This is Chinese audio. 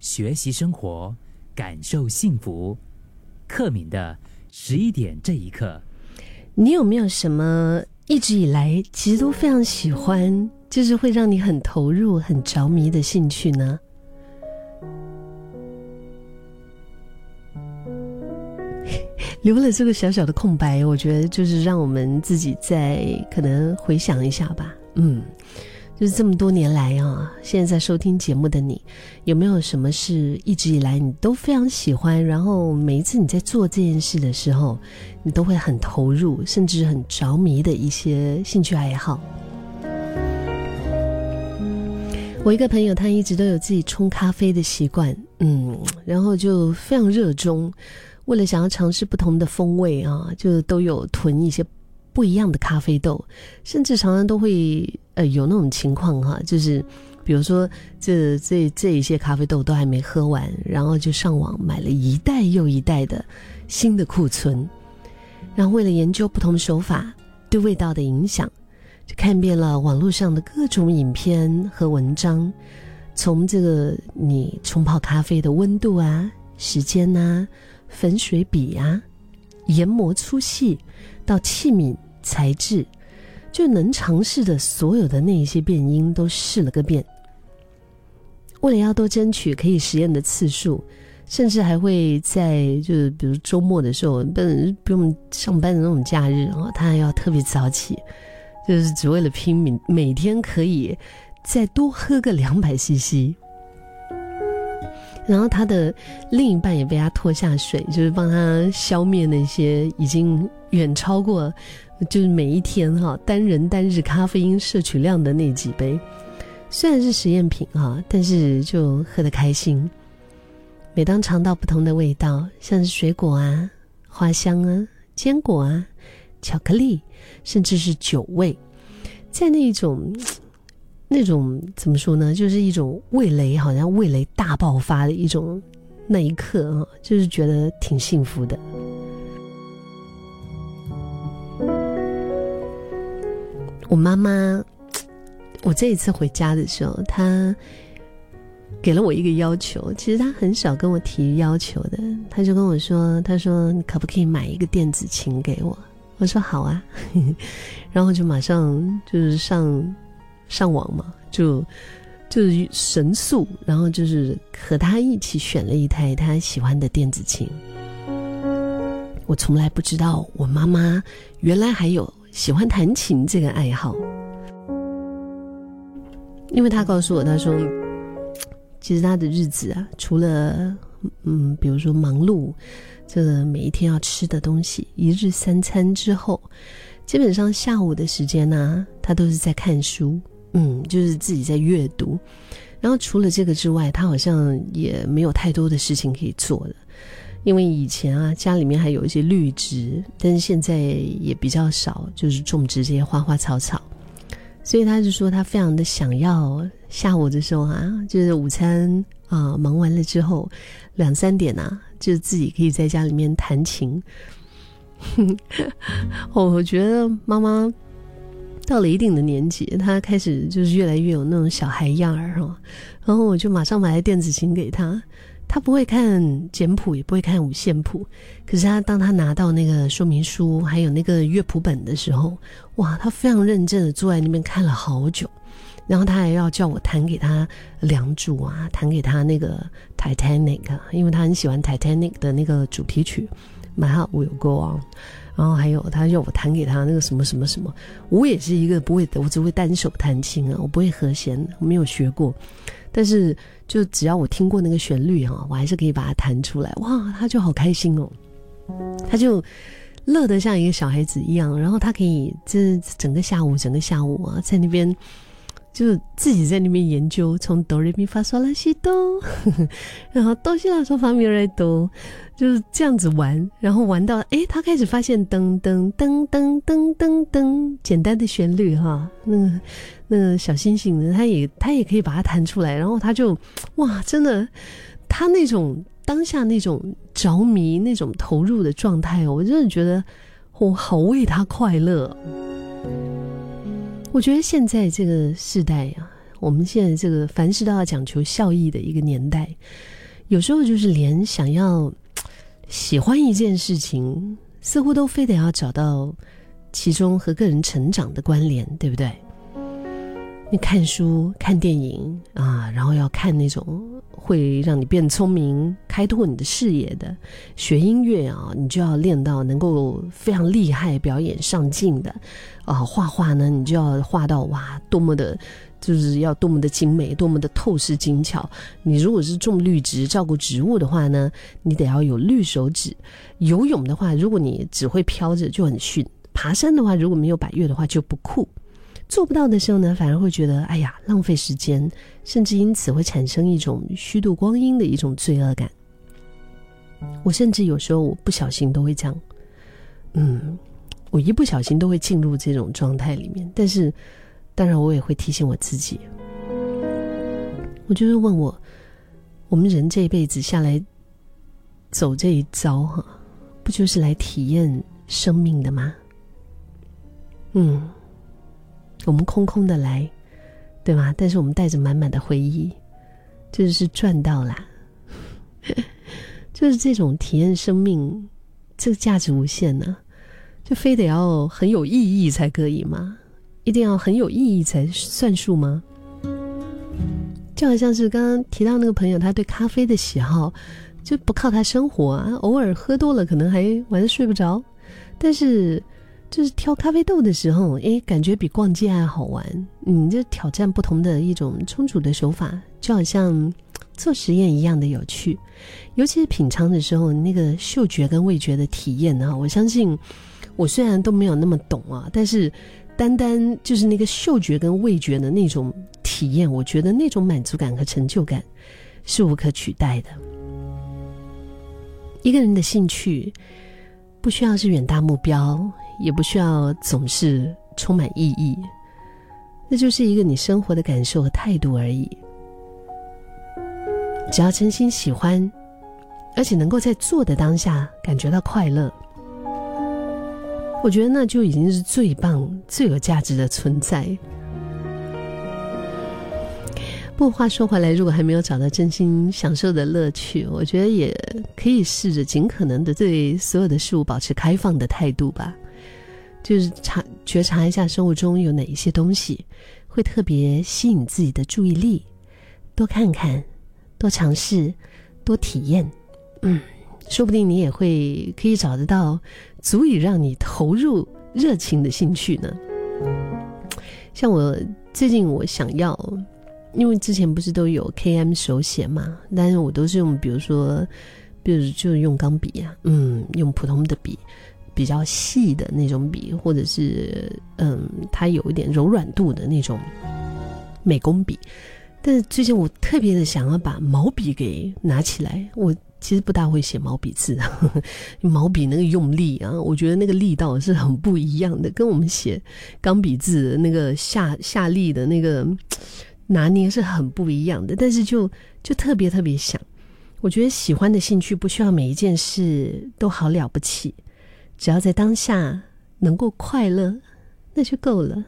学习生活，感受幸福。克敏的十一点这一刻，你有没有什么一直以来其实都非常喜欢，就是会让你很投入、很着迷的兴趣呢？留了这个小小的空白，我觉得就是让我们自己再可能回想一下吧。嗯，就是这么多年来啊，现在在收听节目的你，有没有什么是一直以来你都非常喜欢，然后每一次你在做这件事的时候，你都会很投入，甚至很着迷的一些兴趣爱好？我一个朋友，他一直都有自己冲咖啡的习惯，嗯，然后就非常热衷。为了想要尝试不同的风味啊，就都有囤一些不一样的咖啡豆，甚至常常都会呃有那种情况哈，就是比如说这这这一些咖啡豆都还没喝完，然后就上网买了一袋又一袋的新的库存，然后为了研究不同手法对味道的影响，就看遍了网络上的各种影片和文章，从这个你冲泡咖啡的温度啊、时间呐。粉水比啊，研磨粗细，到器皿材质，就能尝试的所有的那一些变音都试了个遍。为了要多争取可以实验的次数，甚至还会在就是比如周末的时候，不不用上班的那种假日啊，他还要特别早起，就是只为了拼命每天可以再多喝个两百 CC。然后他的另一半也被他拖下水，就是帮他消灭那些已经远超过，就是每一天哈单人单日咖啡因摄取量的那几杯。虽然是实验品哈，但是就喝得开心。每当尝到不同的味道，像是水果啊、花香啊、坚果啊、巧克力，甚至是酒味，在那一种。那种怎么说呢？就是一种味蕾，好像味蕾大爆发的一种那一刻啊，就是觉得挺幸福的。我妈妈，我这一次回家的时候，她给了我一个要求。其实她很少跟我提要求的，她就跟我说：“她说你可不可以买一个电子琴给我？”我说：“好啊。” 然后就马上就是上。上网嘛，就就是神速，然后就是和他一起选了一台他喜欢的电子琴。我从来不知道我妈妈原来还有喜欢弹琴这个爱好，因为他告诉我，他说，其实他的日子啊，除了嗯，比如说忙碌，这个每一天要吃的东西，一日三餐之后，基本上下午的时间呢，他都是在看书。嗯，就是自己在阅读，然后除了这个之外，他好像也没有太多的事情可以做了。因为以前啊，家里面还有一些绿植，但是现在也比较少，就是种植这些花花草草。所以他就说，他非常的想要下午的时候啊，就是午餐啊忙完了之后，两三点啊，就自己可以在家里面弹琴。我觉得妈妈。到了一定的年纪，他开始就是越来越有那种小孩样儿哈，然后我就马上买了电子琴给他。他不会看简谱，也不会看五线谱，可是他当他拿到那个说明书还有那个乐谱本的时候，哇，他非常认真的坐在那边看了好久，然后他还要叫我弹给他梁祝啊，弹给他那个 Titanic，因为他很喜欢 Titanic 的那个主题曲。，My Heart Will Go On。然后还有，他要我弹给他那个什么什么什么，我也是一个不会，我只会单手弹琴啊，我不会和弦，我没有学过。但是就只要我听过那个旋律哈，我还是可以把它弹出来。哇，他就好开心哦，他就乐得像一个小孩子一样。然后他可以这整个下午，整个下午啊，在那边。就是自己在那边研究，从哆来咪发嗦拉西哆，然后哆西拉嗦发咪来哆，就是这样子玩，然后玩到哎，他开始发现噔噔噔噔噔噔噔，简单的旋律哈，那个那个小星星呢，他也他也可以把它弹出来，然后他就哇，真的，他那种当下那种着迷、那种投入的状态，我真的觉得我好为他快乐。我觉得现在这个时代呀，我们现在这个凡事都要讲求效益的一个年代，有时候就是连想要喜欢一件事情，似乎都非得要找到其中和个人成长的关联，对不对？你看书、看电影啊，然后要看那种会让你变聪明、开拓你的视野的；学音乐啊，你就要练到能够非常厉害、表演上镜的；啊，画画呢，你就要画到哇，多么的，就是要多么的精美、多么的透视精巧。你如果是种绿植、照顾植物的话呢，你得要有绿手指；游泳的话，如果你只会飘着就很逊；爬山的话，如果没有百越的话就不酷。做不到的时候呢，反而会觉得哎呀浪费时间，甚至因此会产生一种虚度光阴的一种罪恶感。我甚至有时候我不小心都会这样，嗯，我一不小心都会进入这种状态里面。但是，当然我也会提醒我自己，我就是问我，我们人这一辈子下来走这一遭哈，不就是来体验生命的吗？嗯。我们空空的来，对吗？但是我们带着满满的回忆，就是赚到啦。就是这种体验生命，这个价值无限呢，就非得要很有意义才可以吗？一定要很有意义才算数吗？就好像是刚刚提到那个朋友，他对咖啡的喜好就不靠他生活啊，偶尔喝多了可能还晚上睡不着，但是。就是挑咖啡豆的时候，诶，感觉比逛街还好玩。嗯，就挑战不同的一种冲煮的手法，就好像做实验一样的有趣。尤其是品尝的时候，那个嗅觉跟味觉的体验呢，我相信我虽然都没有那么懂啊，但是单单就是那个嗅觉跟味觉的那种体验，我觉得那种满足感和成就感是无可取代的。一个人的兴趣不需要是远大目标。也不需要总是充满意义，那就是一个你生活的感受和态度而已。只要真心喜欢，而且能够在做的当下感觉到快乐，我觉得那就已经是最棒、最有价值的存在。不过话说回来，如果还没有找到真心享受的乐趣，我觉得也可以试着尽可能的对所有的事物保持开放的态度吧。就是察觉察一下生活中有哪一些东西会特别吸引自己的注意力，多看看，多尝试，多体验，嗯，说不定你也会可以找得到足以让你投入热情的兴趣呢。像我最近我想要，因为之前不是都有 K M 手写嘛，但是我都是用，比如说，比如就用钢笔呀，嗯，用普通的笔。比较细的那种笔，或者是嗯，它有一点柔软度的那种美工笔。但是最近我特别的想要把毛笔给拿起来。我其实不大会写毛笔字，毛笔那个用力啊，我觉得那个力道是很不一样的，跟我们写钢笔字那个下下力的那个拿捏是很不一样的。但是就就特别特别想，我觉得喜欢的兴趣不需要每一件事都好了不起。只要在当下能够快乐，那就够了。